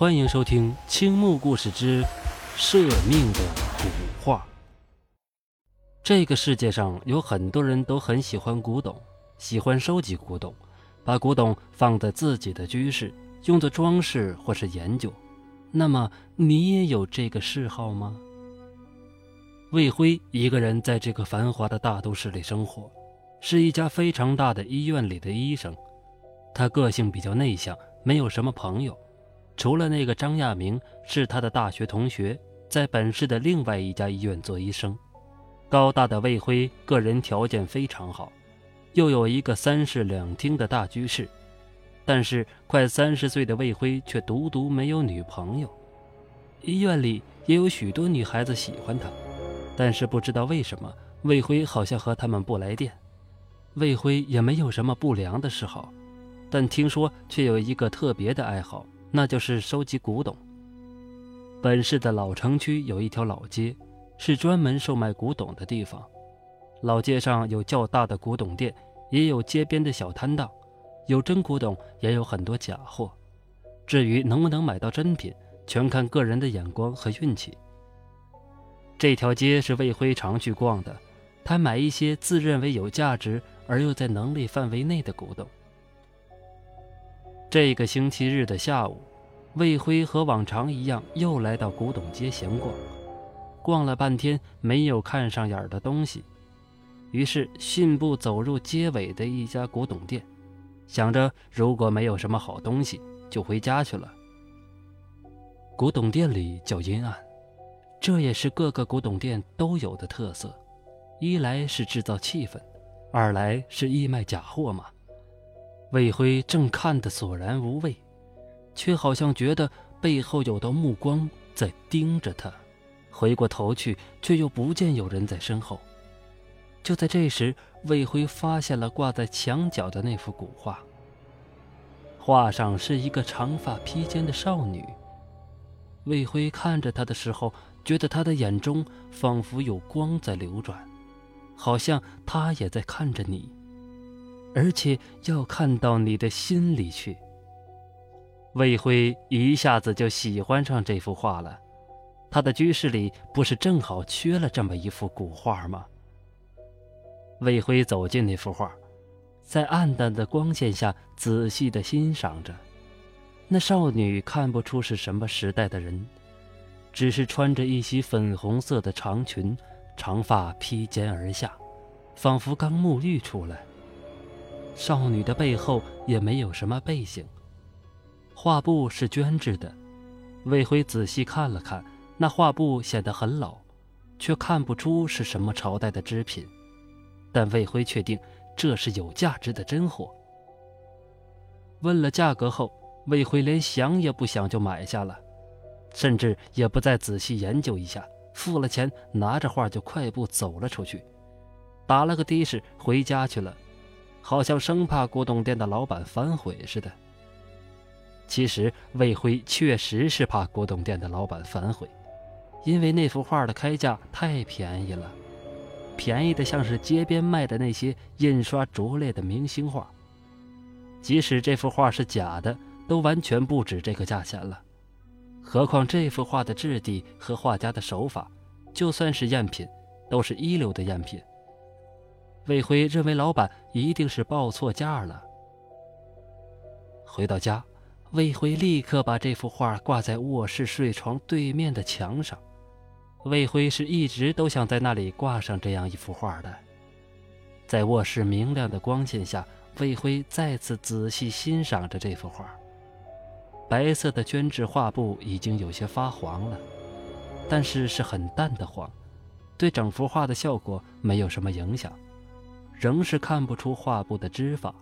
欢迎收听《青木故事之舍命的古画》。这个世界上有很多人都很喜欢古董，喜欢收集古董，把古董放在自己的居室，用作装饰或是研究。那么，你也有这个嗜好吗？魏辉一个人在这个繁华的大都市里生活，是一家非常大的医院里的医生。他个性比较内向，没有什么朋友，除了那个张亚明是他的大学同学，在本市的另外一家医院做医生。高大的魏辉个人条件非常好，又有一个三室两厅的大居室，但是快三十岁的魏辉却独独没有女朋友。医院里也有许多女孩子喜欢他。但是不知道为什么，魏辉好像和他们不来电。魏辉也没有什么不良的嗜好，但听说却有一个特别的爱好，那就是收集古董。本市的老城区有一条老街，是专门售卖古董的地方。老街上有较大的古董店，也有街边的小摊档，有真古董，也有很多假货。至于能不能买到真品，全看个人的眼光和运气。这条街是魏辉常去逛的，他买一些自认为有价值而又在能力范围内的古董。这个星期日的下午，魏辉和往常一样又来到古董街闲逛，逛了半天没有看上眼的东西，于是信步走入街尾的一家古董店，想着如果没有什么好东西，就回家去了。古董店里较阴暗。这也是各个古董店都有的特色，一来是制造气氛，二来是义卖假货嘛。魏辉正看得索然无味，却好像觉得背后有道目光在盯着他，回过头去，却又不见有人在身后。就在这时，魏辉发现了挂在墙角的那幅古画，画上是一个长发披肩的少女。魏辉看着她的时候。觉得她的眼中仿佛有光在流转，好像她也在看着你，而且要看到你的心里去。魏辉一下子就喜欢上这幅画了。他的居室里不是正好缺了这么一幅古画吗？魏辉走进那幅画，在暗淡的光线下仔细地欣赏着。那少女看不出是什么时代的人。只是穿着一袭粉红色的长裙，长发披肩而下，仿佛刚沐浴出来。少女的背后也没有什么背景，画布是绢制的。魏辉仔细看了看，那画布显得很老，却看不出是什么朝代的织品。但魏辉确定这是有价值的真货。问了价格后，魏辉连想也不想就买下了。甚至也不再仔细研究一下，付了钱，拿着画就快步走了出去，打了个的士回家去了，好像生怕古董店的老板反悔似的。其实魏辉确实是怕古董店的老板反悔，因为那幅画的开价太便宜了，便宜的像是街边卖的那些印刷拙劣的明星画。即使这幅画是假的，都完全不止这个价钱了。何况这幅画的质地和画家的手法，就算是赝品，都是一流的赝品。魏辉认为老板一定是报错价了。回到家，魏辉立刻把这幅画挂在卧室睡床对面的墙上。魏辉是一直都想在那里挂上这样一幅画的。在卧室明亮的光线下，魏辉再次仔细欣赏着这幅画。白色的绢质画布已经有些发黄了，但是是很淡的黄，对整幅画的效果没有什么影响，仍是看不出画布的织法。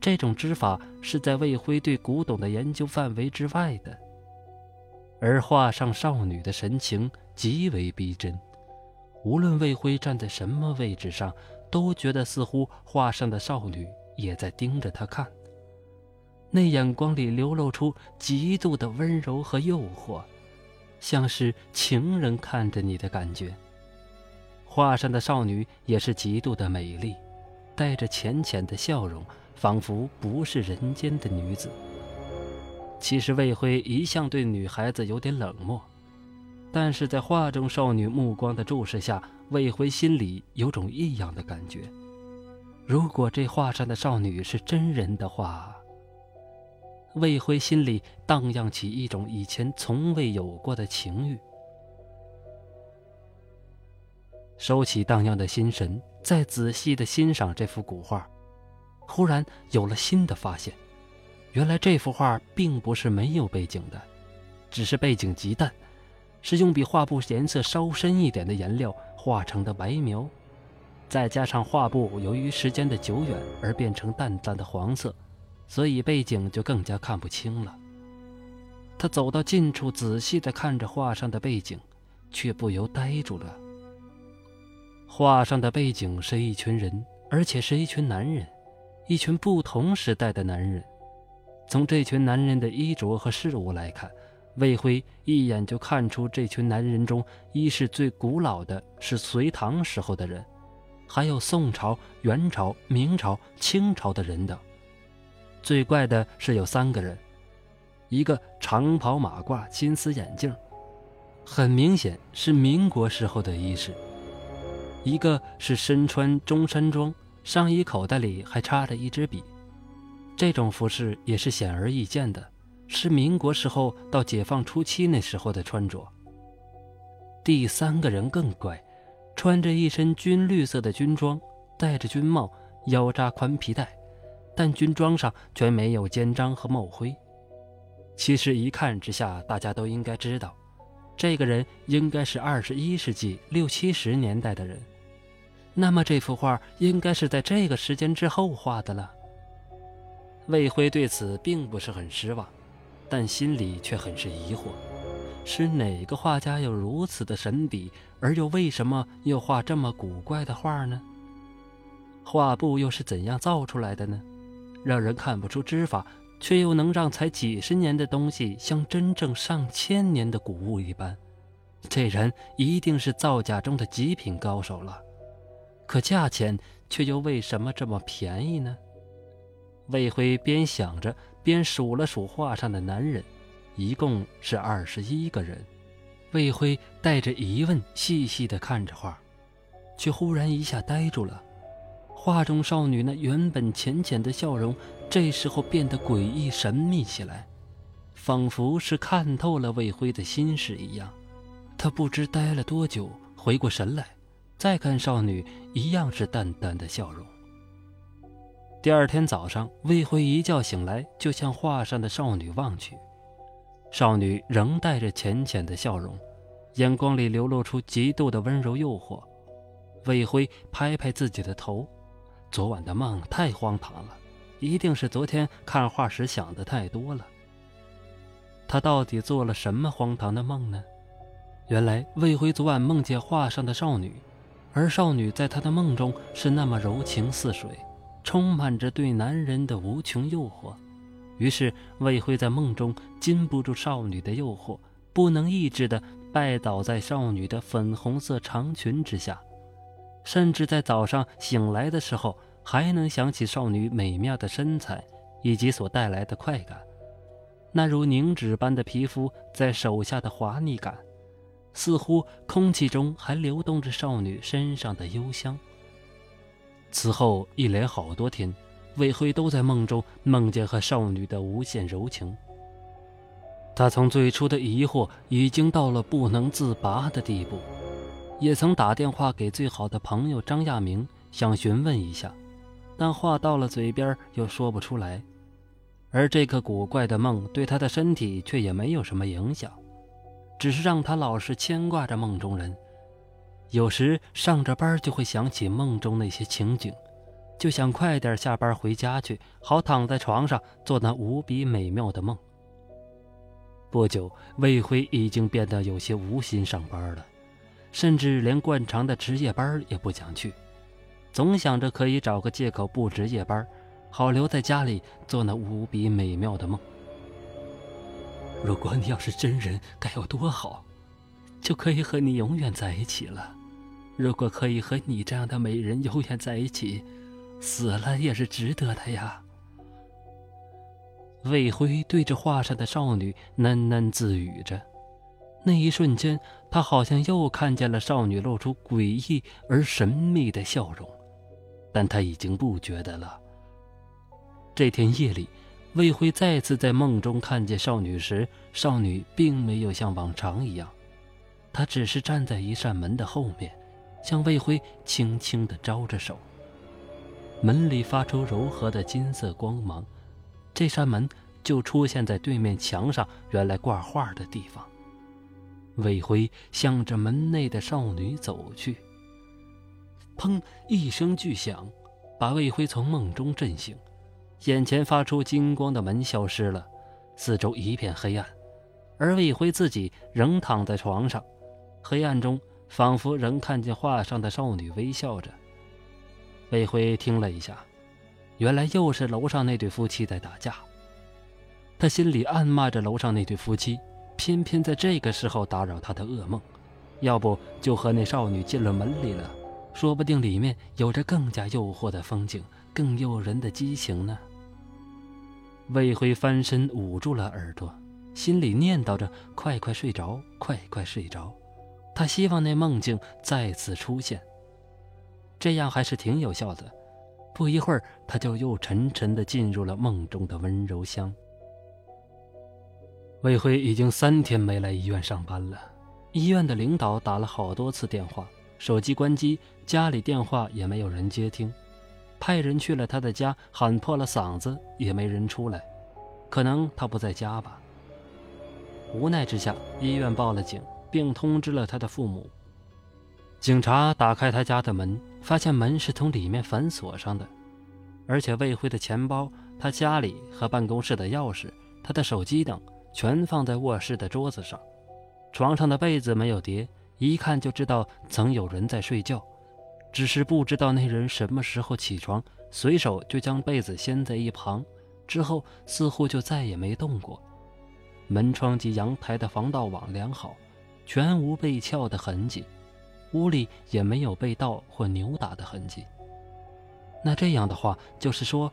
这种织法是在魏辉对古董的研究范围之外的。而画上少女的神情极为逼真，无论魏辉站在什么位置上，都觉得似乎画上的少女也在盯着他看。那眼光里流露出极度的温柔和诱惑，像是情人看着你的感觉。画上的少女也是极度的美丽，带着浅浅的笑容，仿佛不是人间的女子。其实魏辉一向对女孩子有点冷漠，但是在画中少女目光的注视下，魏辉心里有种异样的感觉。如果这画上的少女是真人的话，魏辉心里荡漾起一种以前从未有过的情欲。收起荡漾的心神，再仔细的欣赏这幅古画，忽然有了新的发现。原来这幅画并不是没有背景的，只是背景极淡，是用比画布颜色稍深一点的颜料画成的白描，再加上画布由于时间的久远而变成淡淡的黄色，所以背景就更加看不清了。他走到近处，仔细地看着画上的背景，却不由呆住了。画上的背景是一群人，而且是一群男人，一群不同时代的男人。从这群男人的衣着和事物来看，魏辉一眼就看出这群男人中，一是最古老的是隋唐时候的人，还有宋朝、元朝、明朝、清朝的人等。最怪的是有三个人，一个长袍马褂、金丝眼镜，很明显是民国时候的衣饰；一个是身穿中山装，上衣口袋里还插着一支笔。这种服饰也是显而易见的，是民国时候到解放初期那时候的穿着。第三个人更怪，穿着一身军绿色的军装，戴着军帽，腰扎宽皮带，但军装上却没有肩章和帽徽。其实一看之下，大家都应该知道，这个人应该是二十一世纪六七十年代的人。那么这幅画应该是在这个时间之后画的了。魏辉对此并不是很失望，但心里却很是疑惑：是哪个画家有如此的神笔，而又为什么又画这么古怪的画呢？画布又是怎样造出来的呢？让人看不出织法，却又能让才几十年的东西像真正上千年的古物一般。这人一定是造假中的极品高手了。可价钱却又为什么这么便宜呢？魏辉边想着，边数了数画上的男人，一共是二十一个人。魏辉带着疑问，细细地看着画，却忽然一下呆住了。画中少女那原本浅浅的笑容，这时候变得诡异神秘起来，仿佛是看透了魏辉的心事一样。他不知呆了多久，回过神来，再看少女，一样是淡淡的笑容。第二天早上，魏辉一觉醒来，就向画上的少女望去。少女仍带着浅浅的笑容，眼光里流露出极度的温柔诱惑。魏辉拍拍自己的头，昨晚的梦太荒唐了，一定是昨天看画时想的太多了。他到底做了什么荒唐的梦呢？原来魏辉昨晚梦见画上的少女，而少女在他的梦中是那么柔情似水。充满着对男人的无穷诱惑，于是魏辉在梦中禁不住少女的诱惑，不能抑制的拜倒在少女的粉红色长裙之下，甚至在早上醒来的时候，还能想起少女美妙的身材以及所带来的快感，那如凝脂般的皮肤在手下的滑腻感，似乎空气中还流动着少女身上的幽香。此后一连好多天，魏辉都在梦中梦见和少女的无限柔情。他从最初的疑惑已经到了不能自拔的地步，也曾打电话给最好的朋友张亚明，想询问一下，但话到了嘴边又说不出来。而这个古怪的梦对他的身体却也没有什么影响，只是让他老是牵挂着梦中人。有时上着班就会想起梦中那些情景，就想快点下班回家去，好躺在床上做那无比美妙的梦。不久，魏辉已经变得有些无心上班了，甚至连惯常的值夜班也不想去，总想着可以找个借口不值夜班，好留在家里做那无比美妙的梦。如果你要是真人，该有多好，就可以和你永远在一起了。如果可以和你这样的美人永远在一起，死了也是值得的呀。魏辉对着画上的少女喃喃自语着。那一瞬间，他好像又看见了少女露出诡异而神秘的笑容，但他已经不觉得了。这天夜里，魏辉再次在梦中看见少女时，少女并没有像往常一样，她只是站在一扇门的后面，向魏辉轻轻地招着手。门里发出柔和的金色光芒，这扇门就出现在对面墙上原来挂画的地方。魏辉向着门内的少女走去。砰！一声巨响，把魏辉从梦中震醒。眼前发出金光的门消失了，四周一片黑暗，而魏辉自己仍躺在床上。黑暗中，仿佛仍看见画上的少女微笑着。魏辉听了一下，原来又是楼上那对夫妻在打架。他心里暗骂着楼上那对夫妻，偏偏在这个时候打扰他的噩梦，要不就和那少女进了门里了，说不定里面有着更加诱惑的风景，更诱人的激情呢。魏辉翻身捂住了耳朵，心里念叨着：“快快睡着，快快睡着。”他希望那梦境再次出现。这样还是挺有效的。不一会儿，他就又沉沉地进入了梦中的温柔乡。魏辉已经三天没来医院上班了，医院的领导打了好多次电话，手机关机，家里电话也没有人接听，派人去了他的家，喊破了嗓子也没人出来，可能他不在家吧。无奈之下，医院报了警，并通知了他的父母。警察打开他家的门，发现门是从里面反锁上的，而且魏辉的钱包、他家里和办公室的钥匙、他的手机等全放在卧室的桌子上。床上的被子没有叠，一看就知道曾有人在睡觉，只是不知道那人什么时候起床，随手就将被子掀在一旁，之后似乎就再也没动过。门窗及阳台的防盗网良好，全无被撬的痕迹。屋里也没有被盗或扭打的痕迹。那这样的话，就是说，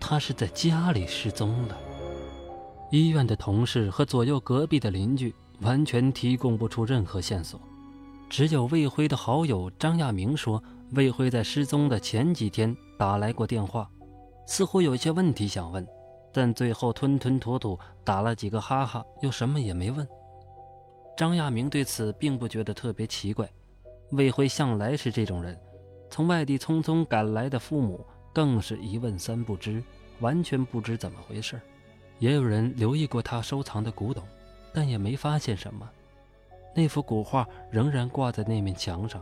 他是在家里失踪了。医院的同事和左右隔壁的邻居完全提供不出任何线索，只有魏辉的好友张亚明说，魏辉在失踪的前几天打来过电话，似乎有些问题想问，但最后吞吞吐吐打了几个哈哈，又什么也没问。张亚明对此并不觉得特别奇怪。魏辉向来是这种人，从外地匆匆赶来的父母更是一问三不知，完全不知怎么回事。也有人留意过他收藏的古董，但也没发现什么。那幅古画仍然挂在那面墙上，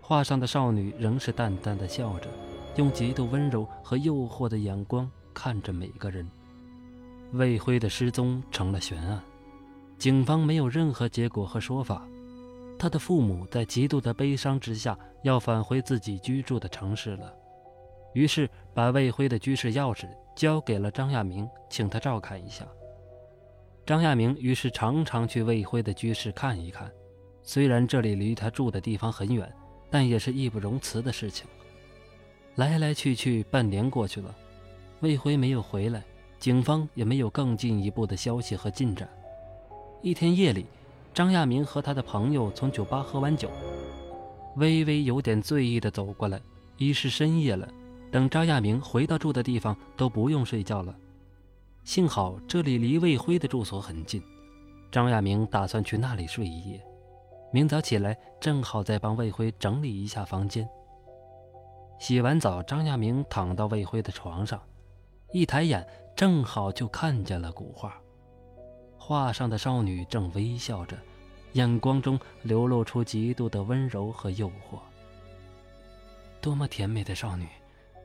画上的少女仍是淡淡的笑着，用极度温柔和诱惑的眼光看着每个人。魏辉的失踪成了悬案，警方没有任何结果和说法。他的父母在极度的悲伤之下，要返回自己居住的城市了，于是把魏辉的居室钥匙交给了张亚明，请他照看一下。张亚明于是常常去魏辉的居室看一看，虽然这里离他住的地方很远，但也是义不容辞的事情。来来去去半年过去了，魏辉没有回来，警方也没有更进一步的消息和进展。一天夜里。张亚明和他的朋友从酒吧喝完酒，微微有点醉意的走过来。已是深夜了，等张亚明回到住的地方，都不用睡觉了。幸好这里离魏辉的住所很近，张亚明打算去那里睡一夜。明早起来，正好再帮魏辉整理一下房间。洗完澡，张亚明躺到魏辉的床上，一抬眼，正好就看见了古画。画上的少女正微笑着，眼光中流露出极度的温柔和诱惑。多么甜美的少女！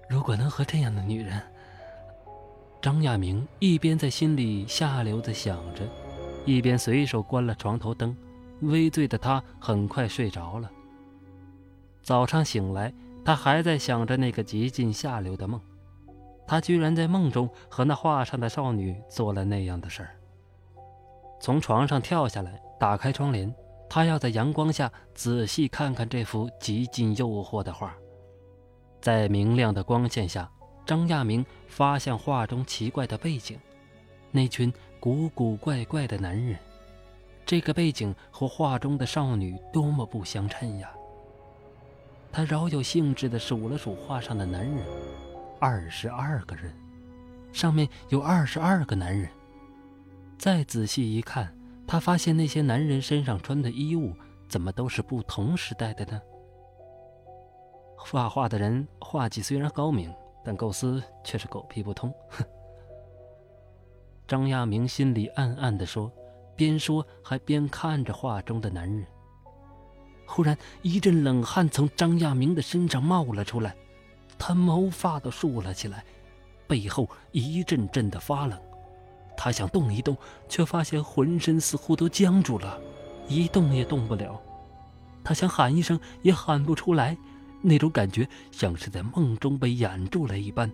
如果能和这样的女人……张亚明一边在心里下流的想着，一边随手关了床头灯。微醉的他很快睡着了。早上醒来，他还在想着那个极尽下流的梦。他居然在梦中和那画上的少女做了那样的事儿。从床上跳下来，打开窗帘，他要在阳光下仔细看看这幅极尽诱惑的画。在明亮的光线下，张亚明发现画中奇怪的背景，那群古古怪怪的男人。这个背景和画中的少女多么不相称呀！他饶有兴致地数了数画上的男人，二十二个人，上面有二十二个男人。再仔细一看，他发现那些男人身上穿的衣物怎么都是不同时代的呢？画画的人画技虽然高明，但构思却是狗屁不通。哼！张亚明心里暗暗地说，边说还边看着画中的男人。忽然，一阵冷汗从张亚明的身上冒了出来，他毛发都竖了起来，背后一阵阵的发冷。他想动一动，却发现浑身似乎都僵住了，一动也动不了。他想喊一声，也喊不出来。那种感觉像是在梦中被掩住了一般。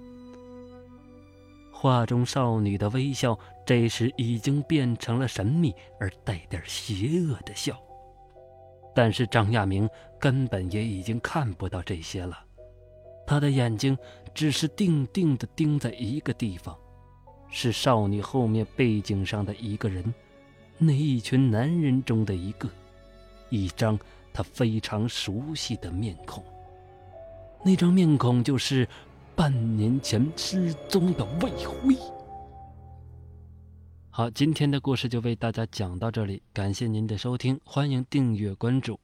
画中少女的微笑，这时已经变成了神秘而带点邪恶的笑。但是张亚明根本也已经看不到这些了，他的眼睛只是定定地盯在一个地方，是少女后面背景上的一个人，那一群男人中的一个，一张他非常熟悉的面孔。那张面孔就是半年前失踪的魏辉。好，今天的故事就为大家讲到这里，感谢您的收听，欢迎订阅关注。